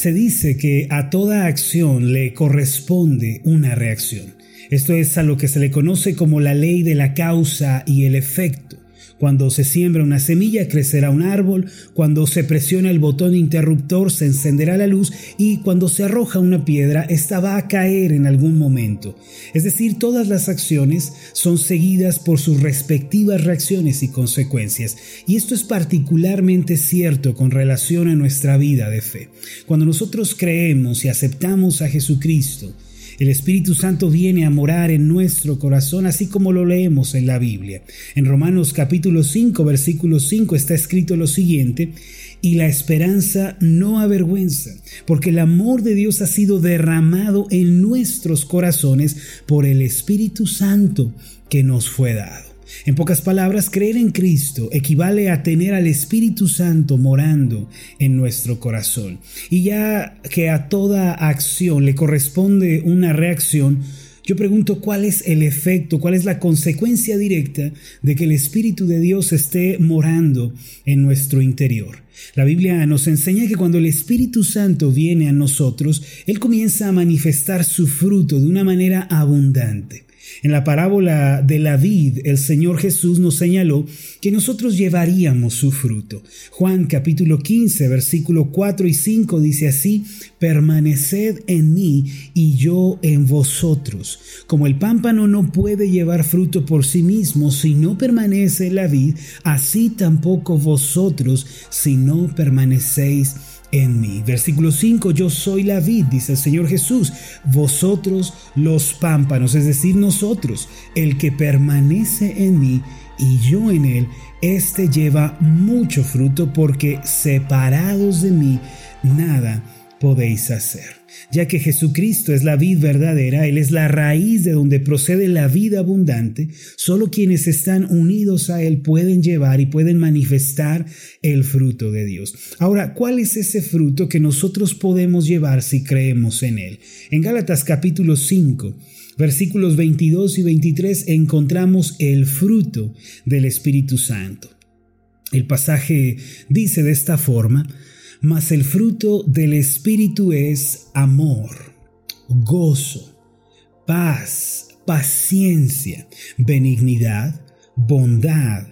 Se dice que a toda acción le corresponde una reacción. Esto es a lo que se le conoce como la ley de la causa y el efecto. Cuando se siembra una semilla, crecerá un árbol. Cuando se presiona el botón interruptor, se encenderá la luz. Y cuando se arroja una piedra, esta va a caer en algún momento. Es decir, todas las acciones son seguidas por sus respectivas reacciones y consecuencias. Y esto es particularmente cierto con relación a nuestra vida de fe. Cuando nosotros creemos y aceptamos a Jesucristo, el Espíritu Santo viene a morar en nuestro corazón, así como lo leemos en la Biblia. En Romanos capítulo 5, versículo 5 está escrito lo siguiente, y la esperanza no avergüenza, porque el amor de Dios ha sido derramado en nuestros corazones por el Espíritu Santo que nos fue dado. En pocas palabras, creer en Cristo equivale a tener al Espíritu Santo morando en nuestro corazón. Y ya que a toda acción le corresponde una reacción, yo pregunto cuál es el efecto, cuál es la consecuencia directa de que el Espíritu de Dios esté morando en nuestro interior. La Biblia nos enseña que cuando el Espíritu Santo viene a nosotros, Él comienza a manifestar su fruto de una manera abundante. En la parábola de la vid, el Señor Jesús nos señaló que nosotros llevaríamos su fruto. Juan capítulo 15, versículo 4 y 5 dice así, permaneced en mí y yo en vosotros. Como el pámpano no puede llevar fruto por sí mismo si no permanece en la vid, así tampoco vosotros si no permanecéis en mí. Versículo 5, yo soy la vid, dice el Señor Jesús, vosotros los pámpanos, es decir, nosotros, el que permanece en mí y yo en él, éste lleva mucho fruto porque separados de mí, nada podéis hacer. Ya que Jesucristo es la vid verdadera, Él es la raíz de donde procede la vida abundante, solo quienes están unidos a Él pueden llevar y pueden manifestar el fruto de Dios. Ahora, ¿cuál es ese fruto que nosotros podemos llevar si creemos en Él? En Gálatas capítulo 5, versículos 22 y 23 encontramos el fruto del Espíritu Santo. El pasaje dice de esta forma, mas el fruto del Espíritu es amor, gozo, paz, paciencia, benignidad, bondad,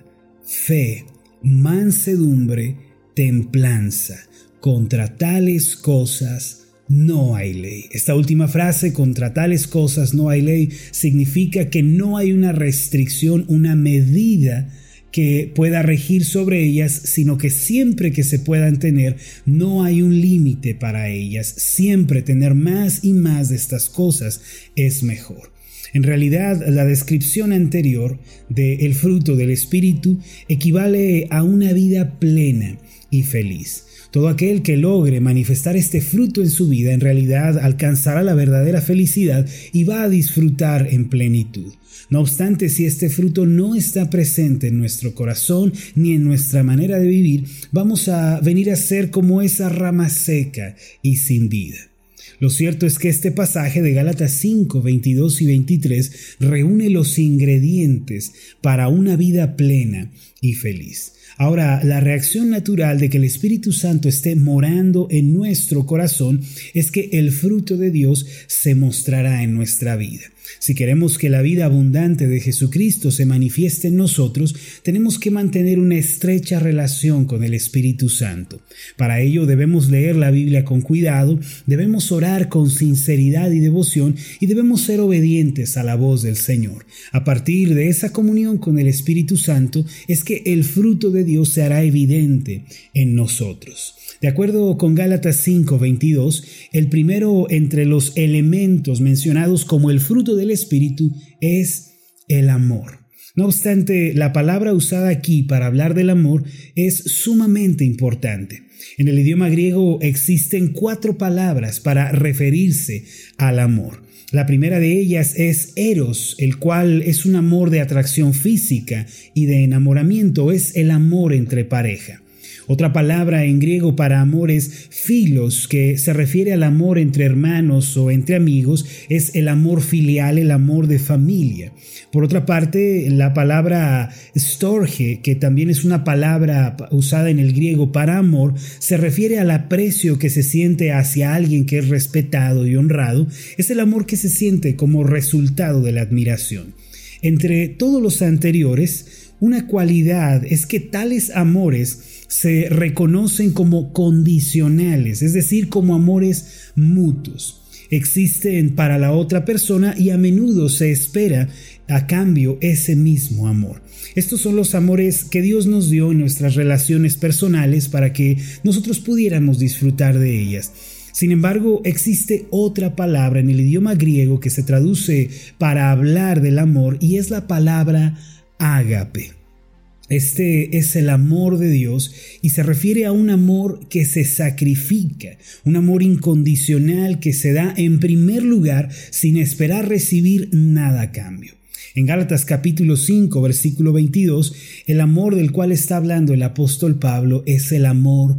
fe, mansedumbre, templanza. Contra tales cosas no hay ley. Esta última frase, contra tales cosas no hay ley, significa que no hay una restricción, una medida que pueda regir sobre ellas, sino que siempre que se puedan tener, no hay un límite para ellas. Siempre tener más y más de estas cosas es mejor. En realidad, la descripción anterior del el fruto del Espíritu equivale a una vida plena y feliz. Todo aquel que logre manifestar este fruto en su vida en realidad alcanzará la verdadera felicidad y va a disfrutar en plenitud. No obstante, si este fruto no está presente en nuestro corazón ni en nuestra manera de vivir, vamos a venir a ser como esa rama seca y sin vida. Lo cierto es que este pasaje de Gálatas 5, 22 y 23 reúne los ingredientes para una vida plena y feliz. Ahora, la reacción natural de que el Espíritu Santo esté morando en nuestro corazón es que el fruto de Dios se mostrará en nuestra vida. Si queremos que la vida abundante de Jesucristo se manifieste en nosotros, tenemos que mantener una estrecha relación con el Espíritu Santo. Para ello debemos leer la Biblia con cuidado, debemos orar con sinceridad y devoción y debemos ser obedientes a la voz del Señor. A partir de esa comunión con el Espíritu Santo es que el fruto de Dios se hará evidente en nosotros. De acuerdo con Gálatas 5:22, el primero entre los elementos mencionados como el fruto del Espíritu es el amor. No obstante, la palabra usada aquí para hablar del amor es sumamente importante. En el idioma griego existen cuatro palabras para referirse al amor. La primera de ellas es eros, el cual es un amor de atracción física y de enamoramiento, es el amor entre pareja. Otra palabra en griego para amor es filos, que se refiere al amor entre hermanos o entre amigos, es el amor filial, el amor de familia. Por otra parte, la palabra storge, que también es una palabra usada en el griego para amor, se refiere al aprecio que se siente hacia alguien que es respetado y honrado, es el amor que se siente como resultado de la admiración. Entre todos los anteriores, una cualidad es que tales amores se reconocen como condicionales, es decir, como amores mutuos. Existen para la otra persona y a menudo se espera a cambio ese mismo amor. Estos son los amores que Dios nos dio en nuestras relaciones personales para que nosotros pudiéramos disfrutar de ellas. Sin embargo, existe otra palabra en el idioma griego que se traduce para hablar del amor y es la palabra ágape. Este es el amor de Dios y se refiere a un amor que se sacrifica, un amor incondicional que se da en primer lugar sin esperar recibir nada a cambio. En Gálatas capítulo 5 versículo 22, el amor del cual está hablando el apóstol Pablo es el amor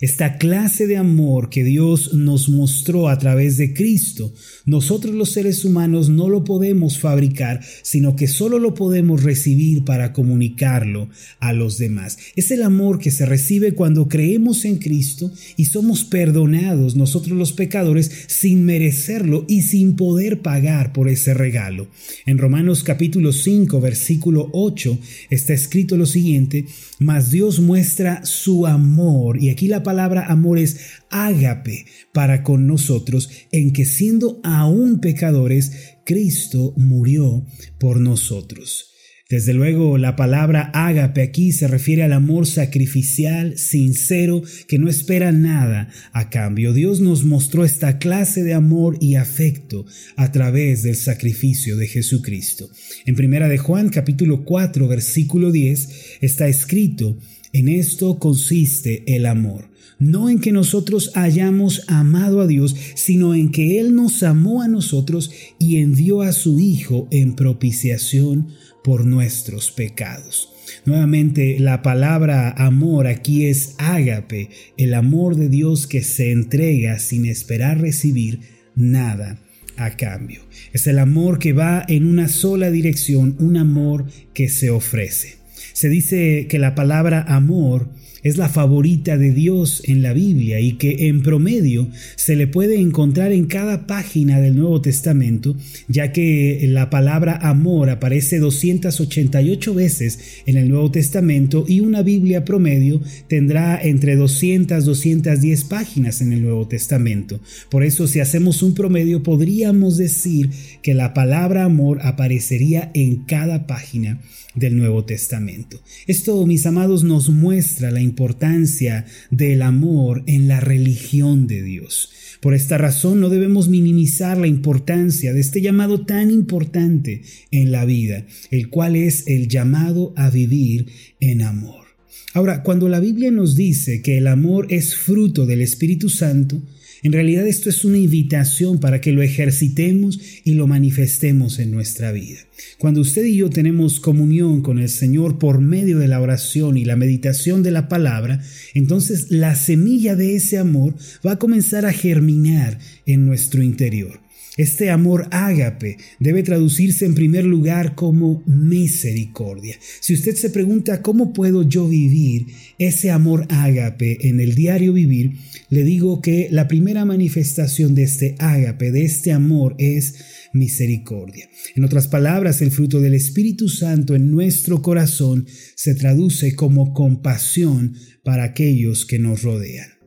Esta clase de amor que Dios nos mostró a través de Cristo, nosotros los seres humanos no lo podemos fabricar, sino que solo lo podemos recibir para comunicarlo a los demás. Es el amor que se recibe cuando creemos en Cristo y somos perdonados nosotros los pecadores sin merecerlo y sin poder pagar por ese regalo. En Romanos capítulo 5 versículo 8 está escrito lo siguiente, mas Dios muestra su amor y aquí la palabra amor es ágape para con nosotros, en que siendo aún pecadores, Cristo murió por nosotros. Desde luego, la palabra ágape aquí se refiere al amor sacrificial, sincero, que no espera nada a cambio. Dios nos mostró esta clase de amor y afecto a través del sacrificio de Jesucristo. En primera de Juan capítulo 4 versículo 10 está escrito, en esto consiste el amor, no en que nosotros hayamos amado a Dios, sino en que Él nos amó a nosotros y envió a su Hijo en propiciación por nuestros pecados. Nuevamente, la palabra amor aquí es ágape, el amor de Dios que se entrega sin esperar recibir nada a cambio. Es el amor que va en una sola dirección, un amor que se ofrece. Se dice que la palabra amor es la favorita de Dios en la Biblia y que en promedio se le puede encontrar en cada página del Nuevo Testamento, ya que la palabra amor aparece 288 veces en el Nuevo Testamento y una Biblia promedio tendrá entre 200 210 páginas en el Nuevo Testamento. Por eso si hacemos un promedio podríamos decir que la palabra amor aparecería en cada página del Nuevo Testamento. Esto, mis amados, nos muestra la importancia del amor en la religión de Dios. Por esta razón no debemos minimizar la importancia de este llamado tan importante en la vida, el cual es el llamado a vivir en amor. Ahora, cuando la Biblia nos dice que el amor es fruto del Espíritu Santo, en realidad esto es una invitación para que lo ejercitemos y lo manifestemos en nuestra vida. Cuando usted y yo tenemos comunión con el Señor por medio de la oración y la meditación de la palabra, entonces la semilla de ese amor va a comenzar a germinar en nuestro interior. Este amor ágape debe traducirse en primer lugar como misericordia. Si usted se pregunta cómo puedo yo vivir ese amor ágape en el diario vivir, le digo que la primera manifestación de este ágape, de este amor, es misericordia. En otras palabras, el fruto del Espíritu Santo en nuestro corazón se traduce como compasión para aquellos que nos rodean.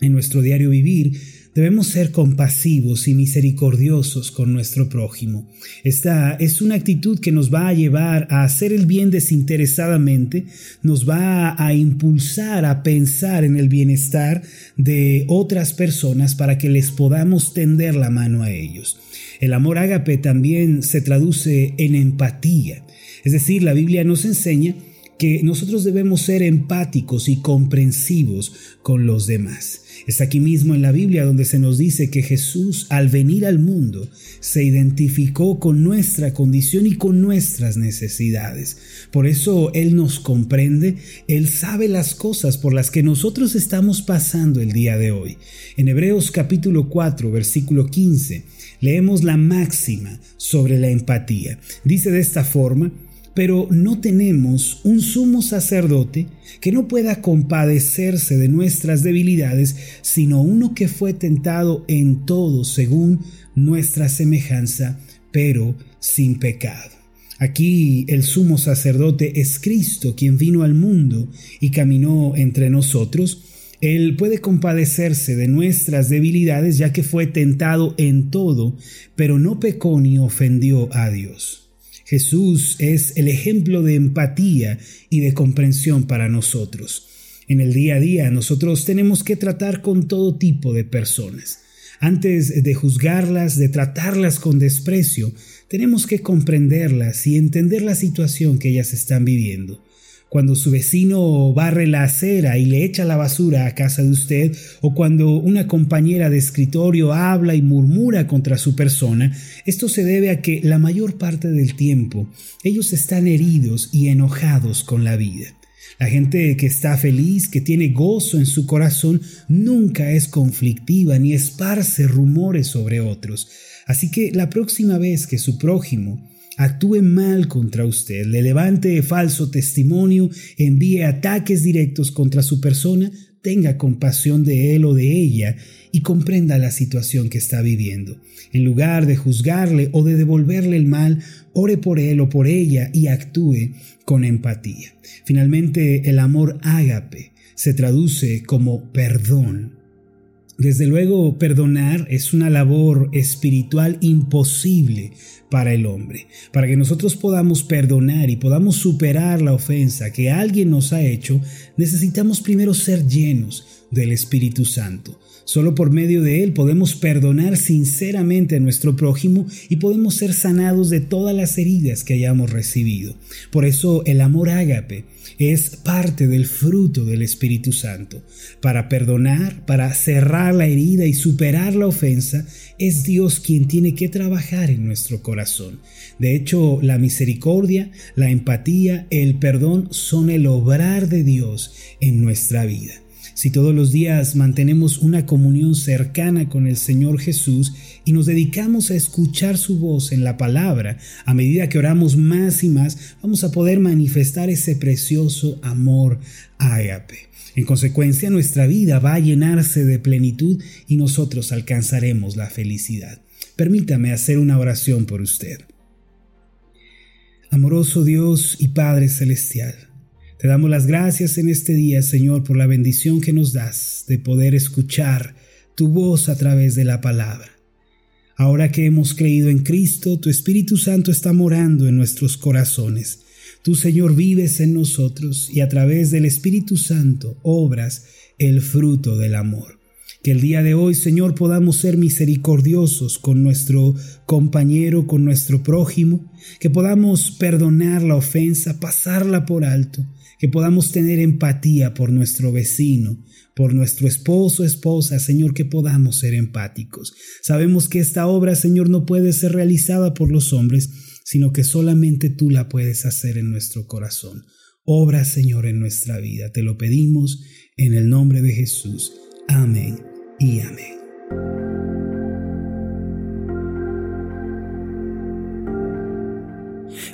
En nuestro diario vivir, Debemos ser compasivos y misericordiosos con nuestro prójimo. Esta es una actitud que nos va a llevar a hacer el bien desinteresadamente, nos va a impulsar a pensar en el bienestar de otras personas para que les podamos tender la mano a ellos. El amor ágape también se traduce en empatía. Es decir, la Biblia nos enseña que nosotros debemos ser empáticos y comprensivos con los demás. Es aquí mismo en la Biblia donde se nos dice que Jesús al venir al mundo se identificó con nuestra condición y con nuestras necesidades. Por eso Él nos comprende, Él sabe las cosas por las que nosotros estamos pasando el día de hoy. En Hebreos capítulo 4, versículo 15, leemos la máxima sobre la empatía. Dice de esta forma, pero no tenemos un sumo sacerdote que no pueda compadecerse de nuestras debilidades, sino uno que fue tentado en todo según nuestra semejanza, pero sin pecado. Aquí el sumo sacerdote es Cristo, quien vino al mundo y caminó entre nosotros. Él puede compadecerse de nuestras debilidades ya que fue tentado en todo, pero no pecó ni ofendió a Dios. Jesús es el ejemplo de empatía y de comprensión para nosotros. En el día a día nosotros tenemos que tratar con todo tipo de personas. Antes de juzgarlas, de tratarlas con desprecio, tenemos que comprenderlas y entender la situación que ellas están viviendo cuando su vecino barre la acera y le echa la basura a casa de usted, o cuando una compañera de escritorio habla y murmura contra su persona, esto se debe a que la mayor parte del tiempo ellos están heridos y enojados con la vida. La gente que está feliz, que tiene gozo en su corazón, nunca es conflictiva ni esparce rumores sobre otros. Así que la próxima vez que su prójimo actúe mal contra usted, le levante falso testimonio, envíe ataques directos contra su persona, tenga compasión de él o de ella y comprenda la situación que está viviendo. En lugar de juzgarle o de devolverle el mal, ore por él o por ella y actúe con empatía. Finalmente, el amor ágape se traduce como perdón desde luego, perdonar es una labor espiritual imposible para el hombre. Para que nosotros podamos perdonar y podamos superar la ofensa que alguien nos ha hecho, necesitamos primero ser llenos del Espíritu Santo. Solo por medio de Él podemos perdonar sinceramente a nuestro prójimo y podemos ser sanados de todas las heridas que hayamos recibido. Por eso el amor ágape es parte del fruto del Espíritu Santo. Para perdonar, para cerrar la herida y superar la ofensa, es Dios quien tiene que trabajar en nuestro De hecho, la misericordia, la empatía, el perdón son el obrar de Dios en nuestra vida. Si todos los días mantenemos una comunión cercana con el Señor Jesús y nos dedicamos a escuchar su voz en la palabra, a medida que oramos más y más, vamos a poder manifestar ese precioso amor ágape. En consecuencia, nuestra vida va a llenarse de plenitud y nosotros alcanzaremos la felicidad. Permítame hacer una oración por usted. Amoroso Dios y Padre Celestial, te damos las gracias en este día, Señor, por la bendición que nos das de poder escuchar tu voz a través de la palabra. Ahora que hemos creído en Cristo, tu Espíritu Santo está morando en nuestros corazones. Tú, Señor, vives en nosotros y a través del Espíritu Santo obras el fruto del amor. Que el día de hoy, Señor, podamos ser misericordiosos con nuestro compañero, con nuestro prójimo, que podamos perdonar la ofensa, pasarla por alto, que podamos tener empatía por nuestro vecino, por nuestro esposo, esposa, Señor, que podamos ser empáticos. Sabemos que esta obra, Señor, no puede ser realizada por los hombres, sino que solamente tú la puedes hacer en nuestro corazón. Obra, Señor, en nuestra vida. Te lo pedimos en el nombre de Jesús. Amén y amén.